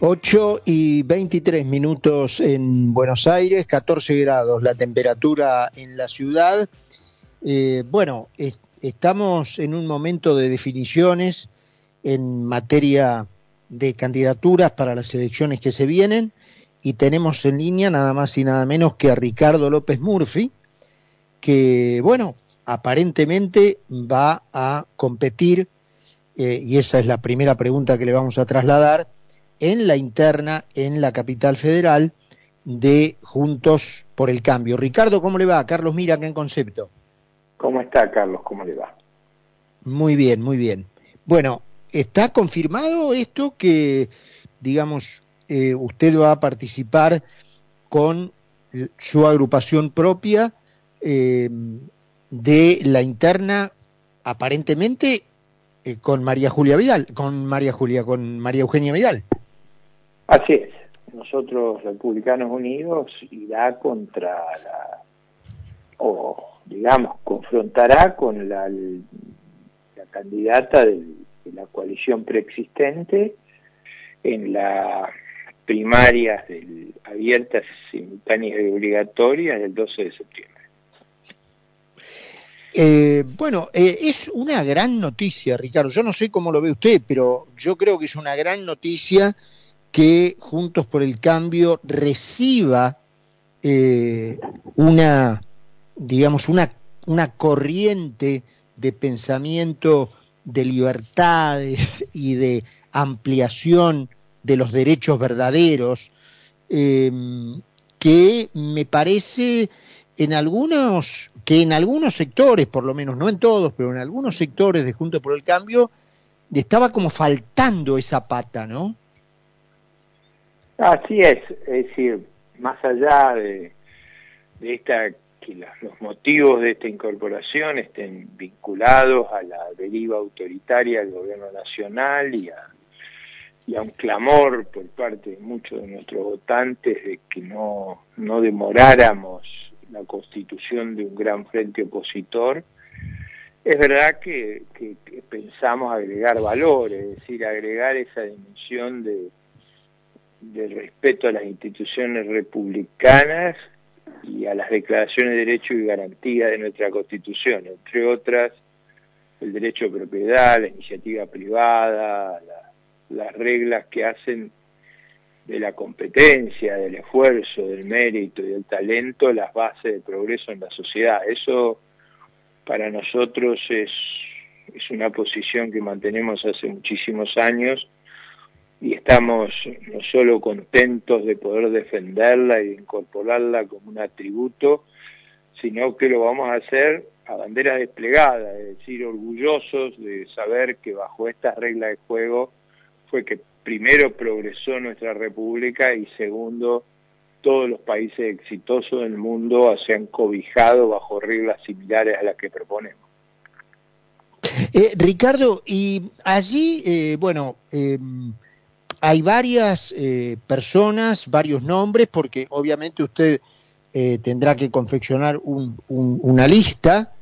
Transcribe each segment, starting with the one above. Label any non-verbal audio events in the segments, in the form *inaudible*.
8 y 23 minutos en Buenos Aires, 14 grados la temperatura en la ciudad. Eh, bueno, estamos en un momento de definiciones en materia de candidaturas para las elecciones que se vienen y tenemos en línea nada más y nada menos que a Ricardo López Murphy, que, bueno, aparentemente va a competir, eh, y esa es la primera pregunta que le vamos a trasladar, en la interna en la capital federal de Juntos por el Cambio. Ricardo, ¿cómo le va? Carlos Mira, ¿qué en concepto? ¿Cómo está, Carlos? ¿Cómo le va? Muy bien, muy bien. Bueno, ¿está confirmado esto que, digamos, eh, usted va a participar con su agrupación propia eh, de la interna, aparentemente eh, con María Julia Vidal, con María Julia, con María Eugenia Vidal? Así es. Nosotros, Republicanos Unidos, irá contra la, o digamos, confrontará con la, candidata de la coalición preexistente en las primarias abiertas, simultáneas y obligatorias del 12 de septiembre. Eh, bueno, eh, es una gran noticia, Ricardo. Yo no sé cómo lo ve usted, pero yo creo que es una gran noticia que Juntos por el Cambio reciba eh, una, digamos, una, una corriente de pensamiento de libertades y de ampliación de los derechos verdaderos, em, que me parece en algunos, que en algunos sectores, por lo menos, no en todos, pero en algunos sectores de Juntos por el Cambio, estaba como faltando esa pata, ¿no? Así es, es decir, más allá de, esta que los motivos de esta incorporación estén vinculados a la deriva autoritaria del gobierno nacional y a, un clamor por parte de muchos de nuestros votantes de que no, no demoráramos la constitución de un gran frente opositor, es verdad que, que pensamos agregar valor, es decir, agregar esa dimensión de, del respeto a las instituciones republicanas y a las declaraciones de derechos y garantía de nuestra Constitución, entre otras el derecho a propiedad, la iniciativa privada, las reglas que hacen de la competencia, del esfuerzo, del mérito y del talento las bases de progreso en la sociedad. Eso para nosotros es, es una posición que mantenemos hace muchísimos años y estamos no solo contentos de poder defenderla y de incorporarla como un atributo, sino que lo vamos a hacer a bandera desplegada, es decir, orgullosos de saber que bajo estas reglas de juego fue que primero progresó nuestra república y segundo, todos los países exitosos del mundo se han cobijado bajo reglas similares a las que proponemos. Eh, Ricardo, y allí, eh, bueno, eh, hay varias eh, personas, varios nombres, porque obviamente usted eh, tendrá que confeccionar una lista.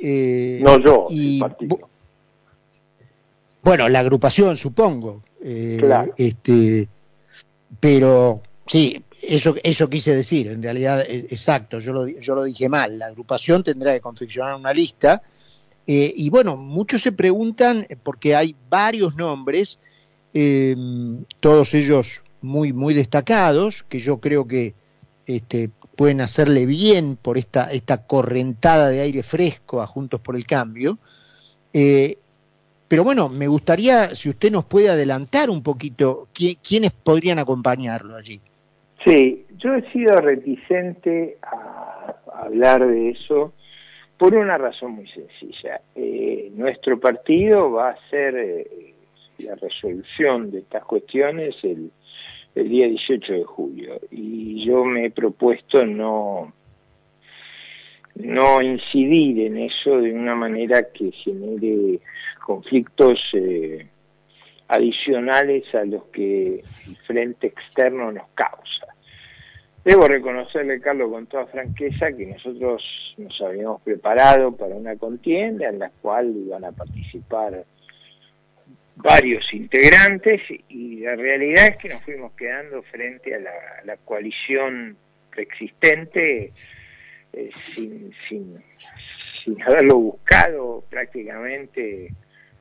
Eh, no yo, y, Bueno, la agrupación, supongo. Claro. Este, pero sí, eso, eso quise decir, en realidad, exacto, yo lo, yo lo dije mal. La agrupación tendrá que confeccionar una lista. y bueno, muchos se preguntan, porque hay varios nombres, eh, todos ellos muy, muy destacados, que yo creo que este, pueden hacerle bien por esta, esta correntada de aire fresco a Juntos por el Cambio. Eh, pero bueno, me gustaría si usted nos puede adelantar un poquito quiénes podrían acompañarlo allí. Sí, yo he sido reticente a hablar de eso por una razón muy sencilla. Eh, nuestro partido va a ser eh, la resolución de estas cuestiones el, día 18 de julio. Y yo me he propuesto no, no incidir en eso de una manera que genere conflictos eh, adicionales a los que el frente externo nos causa. Debo reconocerle, Carlos, con toda franqueza, que nosotros nos habíamos preparado para una contienda en la cual iban a participar varios integrantes y la realidad es que nos fuimos quedando frente a la, coalición preexistente eh, sin, sin, sin haberlo buscado prácticamente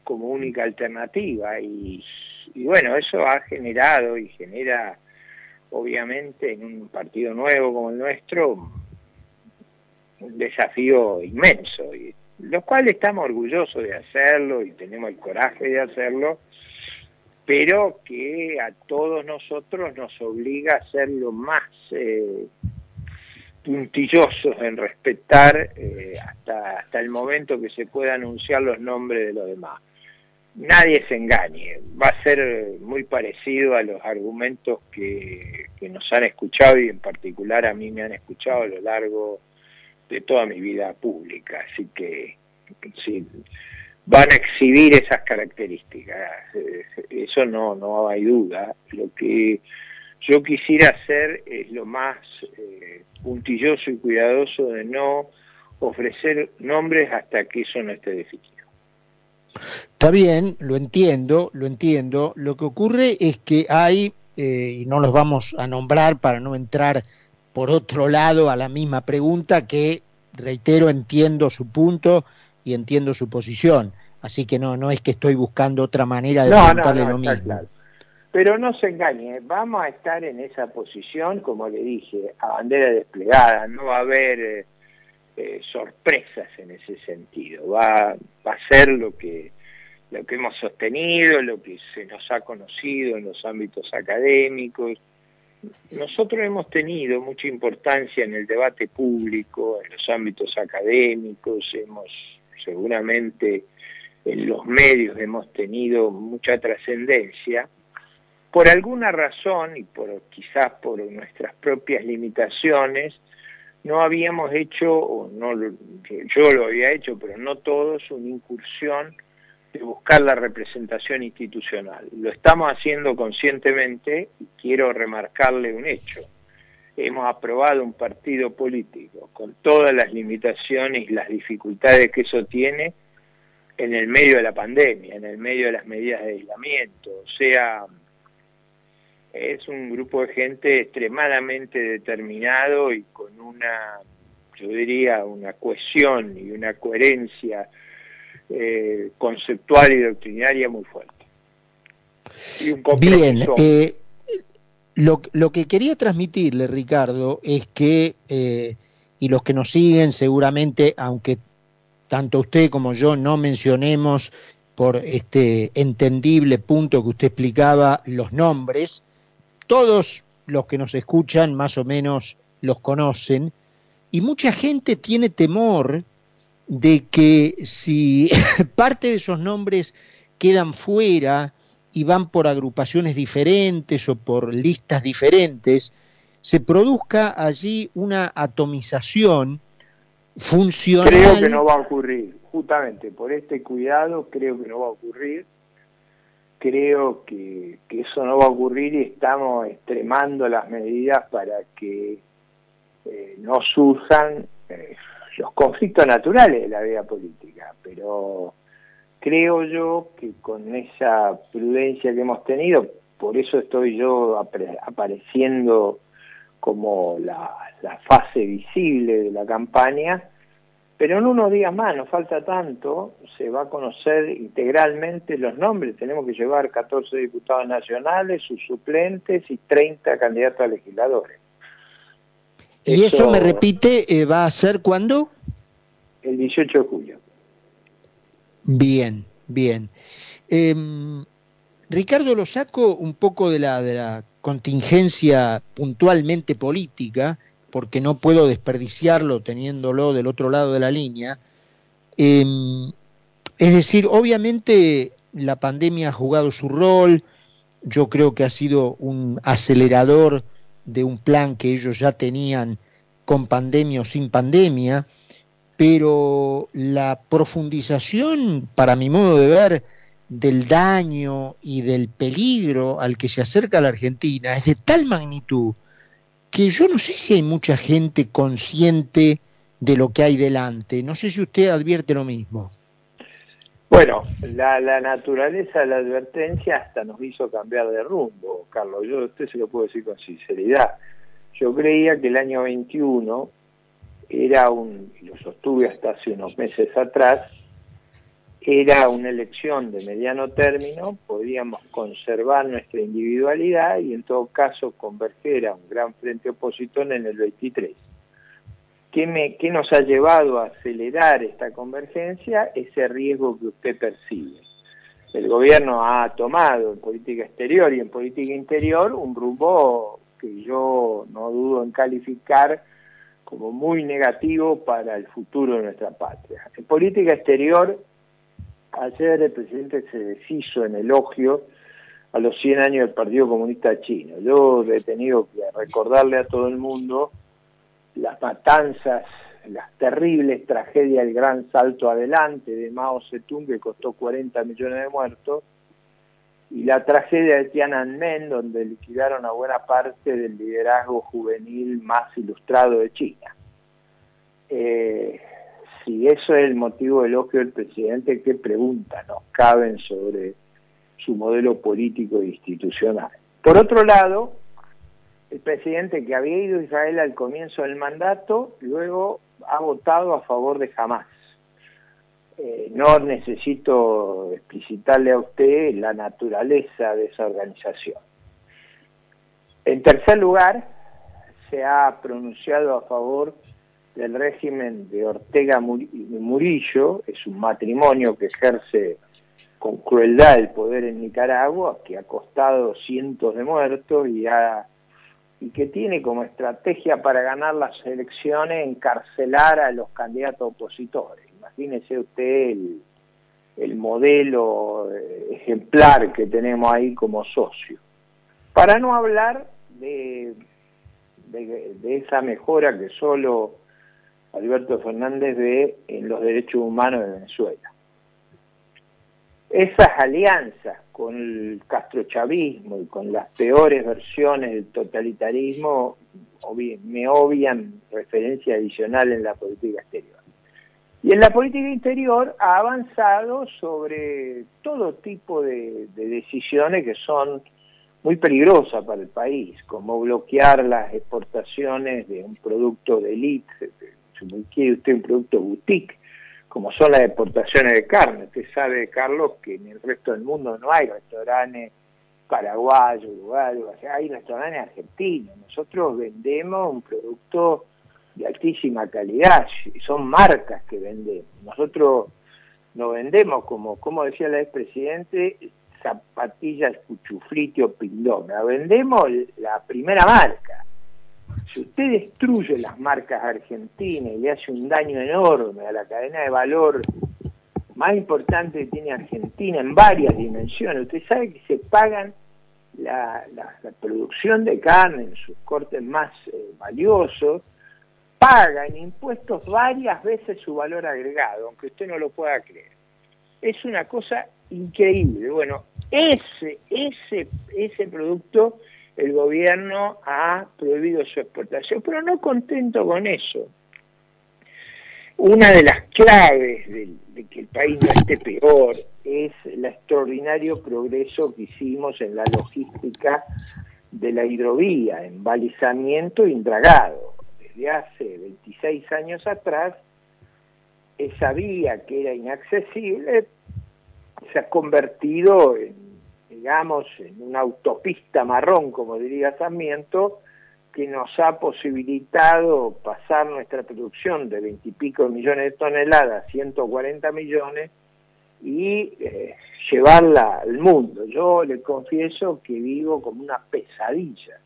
como única alternativa. Y, bueno, eso ha generado y genera obviamente en un partido nuevo como el nuestro un desafío inmenso, lo cual estamos orgullosos de hacerlo y tenemos el coraje de hacerlo, pero que a todos nosotros nos obliga a ser lo más eh, puntillosos en respetar eh, hasta, hasta el momento que se pueda anunciar los nombres de los demás. Nadie se engañe, va a ser muy parecido a los argumentos que, nos han escuchado y en particular a mí me han escuchado a lo largo de toda mi vida pública, así que van a exhibir esas características, eh, eso no, no hay duda, lo que yo quisiera hacer es lo más eh, puntilloso y cuidadoso de no ofrecer nombres hasta que eso no esté definido. Está bien, lo entiendo, lo entiendo. Lo que ocurre es que hay, eh, y no los vamos a nombrar para no entrar por otro lado a la misma pregunta, que reitero, entiendo su punto y entiendo su posición. Así que no, no es que estoy buscando otra manera de preguntarle lo mismo. Pero no se engañe, vamos a estar en esa posición, como le dije, a bandera desplegada, no va a haber eh, eh, sorpresas en ese sentido, va, va a ser lo que lo que hemos sostenido, lo que se nos ha conocido en los ámbitos académicos. Nosotros hemos tenido mucha importancia en el debate público, en los ámbitos académicos, hemos seguramente en los medios hemos tenido mucha trascendencia. Por alguna razón, y por, quizás por nuestras propias limitaciones, no habíamos hecho, o no, yo lo había hecho, pero no todos, una incursión de buscar la representación institucional. Lo estamos haciendo conscientemente y quiero remarcarle un hecho. Hemos aprobado un partido político con todas las limitaciones y las dificultades que eso tiene en el medio de la pandemia, en el medio de las medidas de aislamiento. O sea, es un grupo de gente extremadamente determinado y con una, yo diría, una cohesión y una coherencia eh, conceptual y doctrinaria muy fuerte. Bien, eh, lo, lo, que quería transmitirle, Ricardo, es que, eh, y los que nos siguen seguramente, aunque tanto usted como yo no mencionemos por este entendible punto que usted explicaba los nombres, todos los que nos escuchan más o menos los conocen, y mucha gente tiene temor de que si *laughs* parte de esos nombres quedan fuera y van por agrupaciones diferentes o por listas diferentes, se produzca allí una atomización funcional. Creo que no va a ocurrir, justamente por este cuidado creo que no va a ocurrir. Creo que, eso no va a ocurrir y estamos extremando las medidas para que eh, no surjan eh, los conflictos naturales de la vida política, pero creo yo que con esa prudencia que hemos tenido, por eso estoy yo apareciendo como la, fase visible de la campaña, pero en unos días más, no falta tanto, se va a conocer integralmente los nombres. Tenemos que llevar 14 diputados nacionales, sus suplentes y 30 candidatos a legisladores. ¿Y eso, me repite, eh, va a ser cuándo? El 18 de julio. Bien, bien. Em, Ricardo, lo saco un poco de la, de la contingencia puntualmente política, porque no puedo desperdiciarlo teniéndolo del otro lado de la línea. Em, es decir, obviamente la pandemia ha jugado su rol, yo creo que ha sido un acelerador de un plan que ellos ya tenían con pandemia o sin pandemia, pero la profundización, para mi modo de ver, del daño y del peligro al que se acerca la Argentina es de tal magnitud que yo no sé si hay mucha gente consciente de lo que hay delante. No sé si usted advierte lo mismo. Bueno, la, naturaleza de la advertencia hasta nos hizo cambiar de rumbo, Carlos. Yo a usted se lo puedo decir con sinceridad. Yo creía que el año 21 era un, lo sostuve hasta hace unos meses atrás, era una elección de mediano término, podíamos conservar nuestra individualidad y en todo caso converger a un gran frente opositor en el 23. ¿Qué, ¿Qué nos ha llevado a acelerar esta convergencia? Ese riesgo que usted percibe. El gobierno ha tomado en política exterior y en política interior un rumbo que yo no dudo en calificar como muy negativo para el futuro de nuestra patria. En política exterior Ayer el presidente se deshizo en elogio a los 100 años del Partido Comunista Chino. Yo he tenido que recordarle a todo el mundo las matanzas, las terribles tragedias del gran salto adelante de Mao Zedong que costó 40 millones de muertos, y la tragedia de Tiananmen donde liquidaron a buena parte del liderazgo juvenil más ilustrado de China. Eh, si eso es el motivo de elogio del presidente, ¿qué preguntas nos caben sobre su modelo político e institucional? Por otro lado, el presidente que había ido a Israel al comienzo del mandato, luego ha votado a favor de Hamas. Eh, no necesito explicitarle a usted la naturaleza de esa organización. En tercer lugar, se ha pronunciado a favor del régimen de Ortega Murillo, es un matrimonio que ejerce con crueldad el poder en Nicaragua, que ha costado cientos de muertos y, y que tiene como estrategia para ganar las elecciones encarcelar a los candidatos opositores. Imagínese usted el, el modelo eh, ejemplar que tenemos ahí como socio. Para no hablar de esa mejora que solo Alberto Fernández ve en los derechos humanos de Venezuela. Esas alianzas con el castrochavismo y con las peores versiones del totalitarismo me obvian referencia adicional en la política exterior. Y en la política interior ha avanzado sobre todo tipo de, de decisiones que son muy peligrosas para el país, como bloquear las exportaciones de un producto de élite, si quiere usted un producto boutique, como son las exportaciones de carne. Usted sabe, Carlos, que en el resto del mundo no hay restaurantes paraguayos, uruguayos, hay restaurantes argentinos. Nosotros vendemos un producto de altísima calidad, son marcas que vendemos. Nosotros no vendemos, como, como decía el expresidente, zapatillas cuchufliti o pindona, vendemos la primera marca si usted destruye las marcas argentinas y le hace un daño enorme a la cadena de valor más importante que tiene Argentina en varias dimensiones, usted sabe que se pagan la, producción de carne en sus cortes más eh, valiosos, paga en impuestos varias veces su valor agregado, aunque usted no lo pueda creer. Es una cosa increíble. Bueno, ese, ese, ese producto el gobierno ha prohibido su exportación, pero no contento con eso. Una de las claves de, que el país no esté peor es el extraordinario progreso que hicimos en la logística de la hidrovía, en balizamiento indragado. Desde hace 26 años atrás, esa vía que era inaccesible se ha convertido en digamos, en una autopista marrón, como diría Sarmiento, que nos ha posibilitado pasar nuestra producción de veintipico millones de toneladas a 140 millones y eh, llevarla al mundo. Yo le confieso que vivo como una pesadilla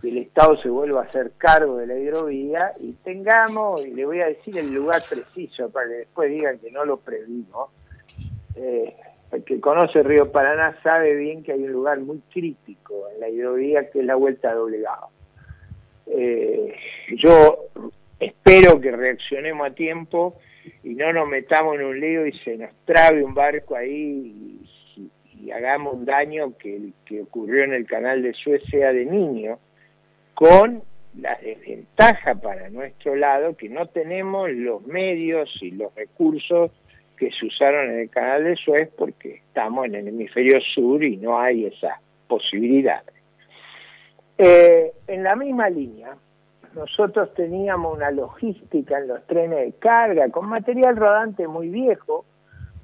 que el Estado se vuelva a hacer cargo de la hidrovía y tengamos, y le voy a decir el lugar preciso para que después digan que no lo previmos, eh, el que conoce Río Paraná sabe bien que hay un lugar muy crítico en la hidrovía que es la Vuelta a Doblegado. Eh, yo espero que reaccionemos a tiempo y no nos metamos en un lío y se nos trabe un barco ahí y, hagamos un daño que, que ocurrió en el canal de Suecia de niño, con la desventaja para nuestro lado que no tenemos los medios y los recursos que se usaron en el canal de Suez porque estamos en el hemisferio sur y no hay esa posibilidad. Eh, en la misma línea, nosotros teníamos una logística en los trenes de carga con material rodante muy viejo,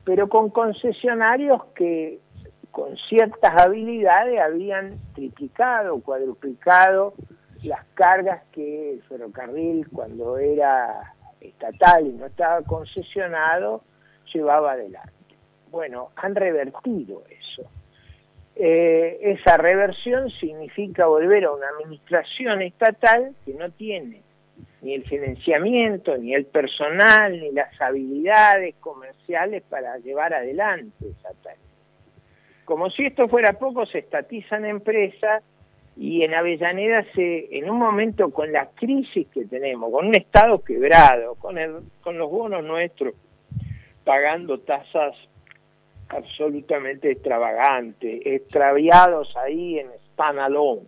pero con concesionarios que con ciertas habilidades habían triplicado, cuadruplicado las cargas que el ferrocarril cuando era estatal y no estaba concesionado llevaba adelante. Bueno, han revertido eso. Eh, esa reversión significa volver a una administración estatal que no tiene ni el financiamiento, ni el personal, ni las habilidades comerciales para llevar adelante esa tarea. Como si esto fuera poco, se estatizan empresas y en Avellaneda se, en un momento con la crisis que tenemos, con un Estado quebrado, con, con los bonos nuestros, pagando tasas absolutamente extravagantes, extraviados ahí en Stanalone.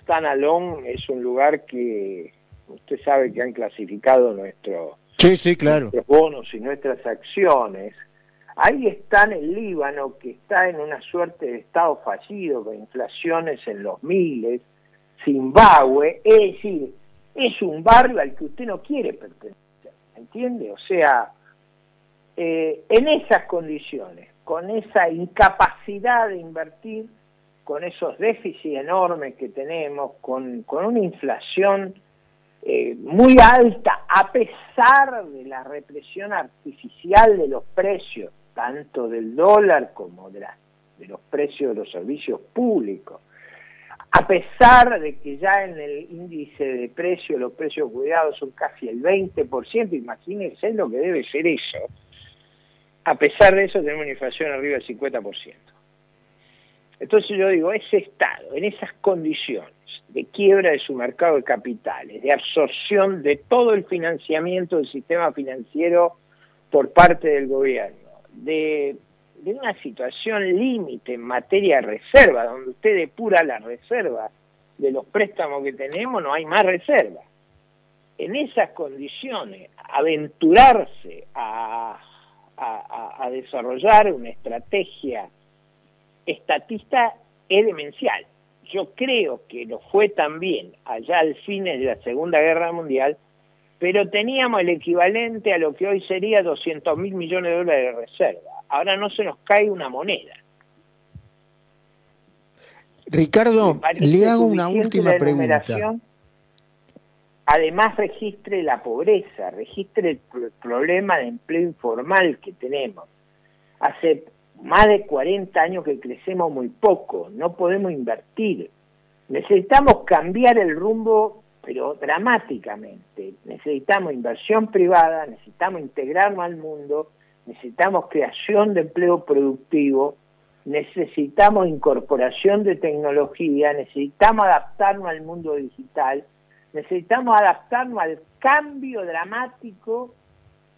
Stanalone es un lugar que usted sabe que han clasificado nuestro, sí, claro. nuestros bonos y nuestras acciones. Ahí está en el Líbano, que está en una suerte de estado fallido, con inflaciones en los miles, Zimbabue, es decir, es un barrio al que usted no quiere pertenecer, ¿entiende? O sea, eh, en esas condiciones, con esa incapacidad de invertir, con esos déficits enormes que tenemos, con, una inflación eh, muy alta, a pesar de la represión artificial de los precios, tanto del dólar como de, de los precios de los servicios públicos, a pesar de que ya en el índice de precios los precios cuidados son casi el 20%, imagínense lo que debe ser eso, a pesar de eso tenemos una inflación arriba del 50%. Entonces yo digo, ese Estado, en esas condiciones de quiebra de su mercado de capitales, de absorción de todo el financiamiento del sistema financiero por parte del gobierno, de, una situación límite en materia de reserva, donde usted depura la reserva de los préstamos que tenemos, no hay más reserva. En esas condiciones, aventurarse a a, desarrollar una estrategia estatista es demencial. Yo creo que lo fue también allá al fines de la Segunda Guerra Mundial, pero teníamos el equivalente a lo que hoy sería 200 mil millones de dólares de reserva. Ahora no se nos cae una moneda. Ricardo, le hago una última pregunta además registre la pobreza, registre el problema de empleo informal que tenemos. Hace más de 40 años que crecemos muy poco, no podemos invertir. Necesitamos cambiar el rumbo, pero dramáticamente. Necesitamos inversión privada, necesitamos integrarnos al mundo, necesitamos creación de empleo productivo, necesitamos incorporación de tecnología, necesitamos adaptarnos al mundo digital necesitamos adaptarnos al cambio dramático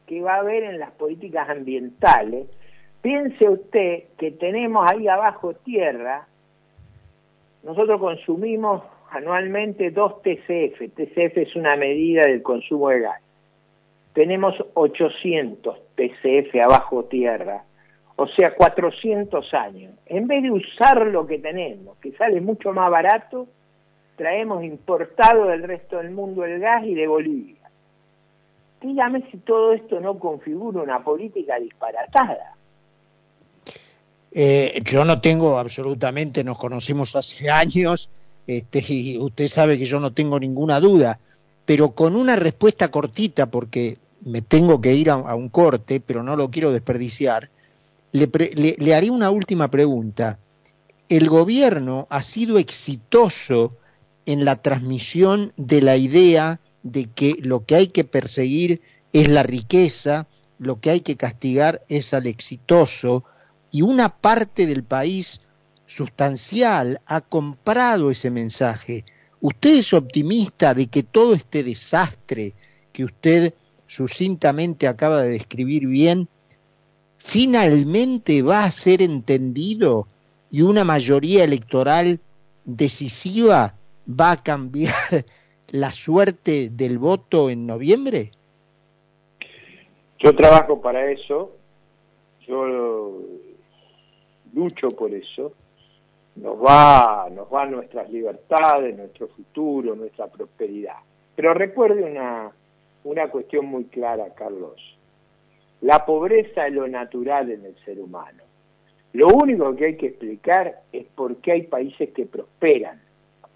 que va a haber en las políticas ambientales. Piense usted que tenemos ahí abajo tierra, nosotros consumimos anualmente dos TCF, TCF es una medida del consumo de gas. Tenemos 800 TCF abajo tierra, o sea, 400 años. En vez de usar lo que tenemos, que sale mucho más barato, traemos importado del resto del mundo el gas y de Bolivia. Dígame si todo esto no configura una política disparatada. Eh, yo no tengo absolutamente, nos conocemos hace *laughs* años, este, y usted sabe que yo no tengo ninguna duda, pero con una respuesta cortita, porque me tengo que ir a, un corte, pero no lo quiero desperdiciar, le, le haré una última pregunta. ¿El gobierno ha sido exitoso en la transmisión de la idea de que lo que hay que perseguir es la riqueza, lo que hay que castigar es al exitoso, y una parte del país sustancial ha comprado ese mensaje. ¿Usted es optimista de que todo este desastre que usted sucintamente acaba de describir bien, finalmente va a ser entendido y una mayoría electoral decisiva va a cambiar *laughs* la suerte del voto en noviembre? Yo trabajo para eso yo lucho por eso, nos va, nos va nuestras libertades, nuestro futuro, nuestra prosperidad. Pero recuerde una, una cuestión muy clara, Carlos. La pobreza es lo natural en el ser humano. Lo único que hay que explicar es por qué hay países que prosperan.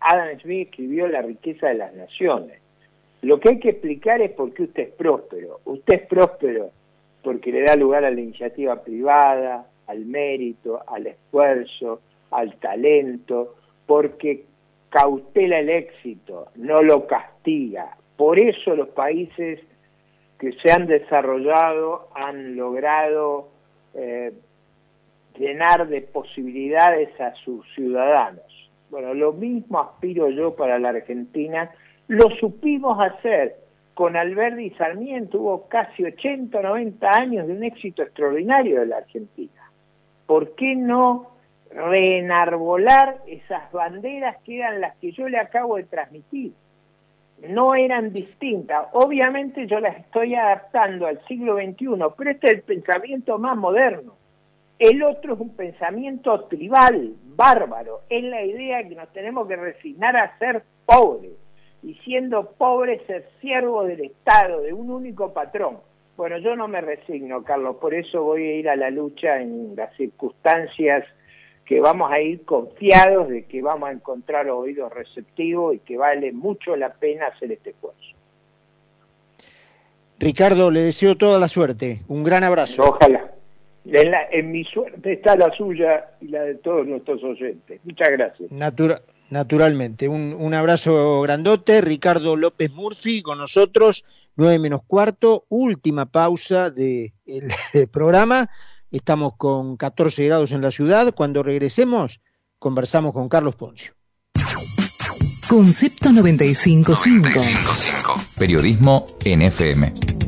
Adam Smith escribió La riqueza de las naciones. Lo que hay que explicar es por qué usted es próspero. Usted es próspero porque le da lugar a la iniciativa privada, al mérito, al esfuerzo, al talento, porque cautela el éxito, no lo castiga. Por eso los países que se han desarrollado han logrado eh, llenar de posibilidades a sus ciudadanos. Bueno, lo mismo aspiro yo para la Argentina, lo supimos hacer. Con Alberti y Sarmiento hubo casi 80 o 90 años de un éxito extraordinario de la Argentina. ¿Por qué no reenarbolar esas banderas que eran las que yo le acabo de transmitir? No eran distintas. Obviamente yo las estoy adaptando al siglo XXI, pero este es el pensamiento más moderno el otro es un pensamiento tribal, bárbaro. Es la idea que nos tenemos que resignar a ser pobres. Y siendo pobres ser siervo del Estado, de un único patrón. Bueno, yo no me resigno, Carlos, por eso voy a ir a la lucha en las circunstancias que vamos a ir confiados de que vamos a encontrar oídos receptivos y que vale mucho la pena hacer este esfuerzo. Ricardo, le deseo toda la suerte. Un gran abrazo. Ojalá. En, mi suerte está la suya y la de todos nuestros oyentes. Muchas gracias. naturalmente. Un, abrazo grandote. Ricardo López Murphy con nosotros, 9 menos cuarto, última pausa del *laughs* programa. Estamos con 14 grados en la ciudad. Cuando regresemos, conversamos con Carlos Poncio. Concepto 95.5. 95.5. Periodismo NFM.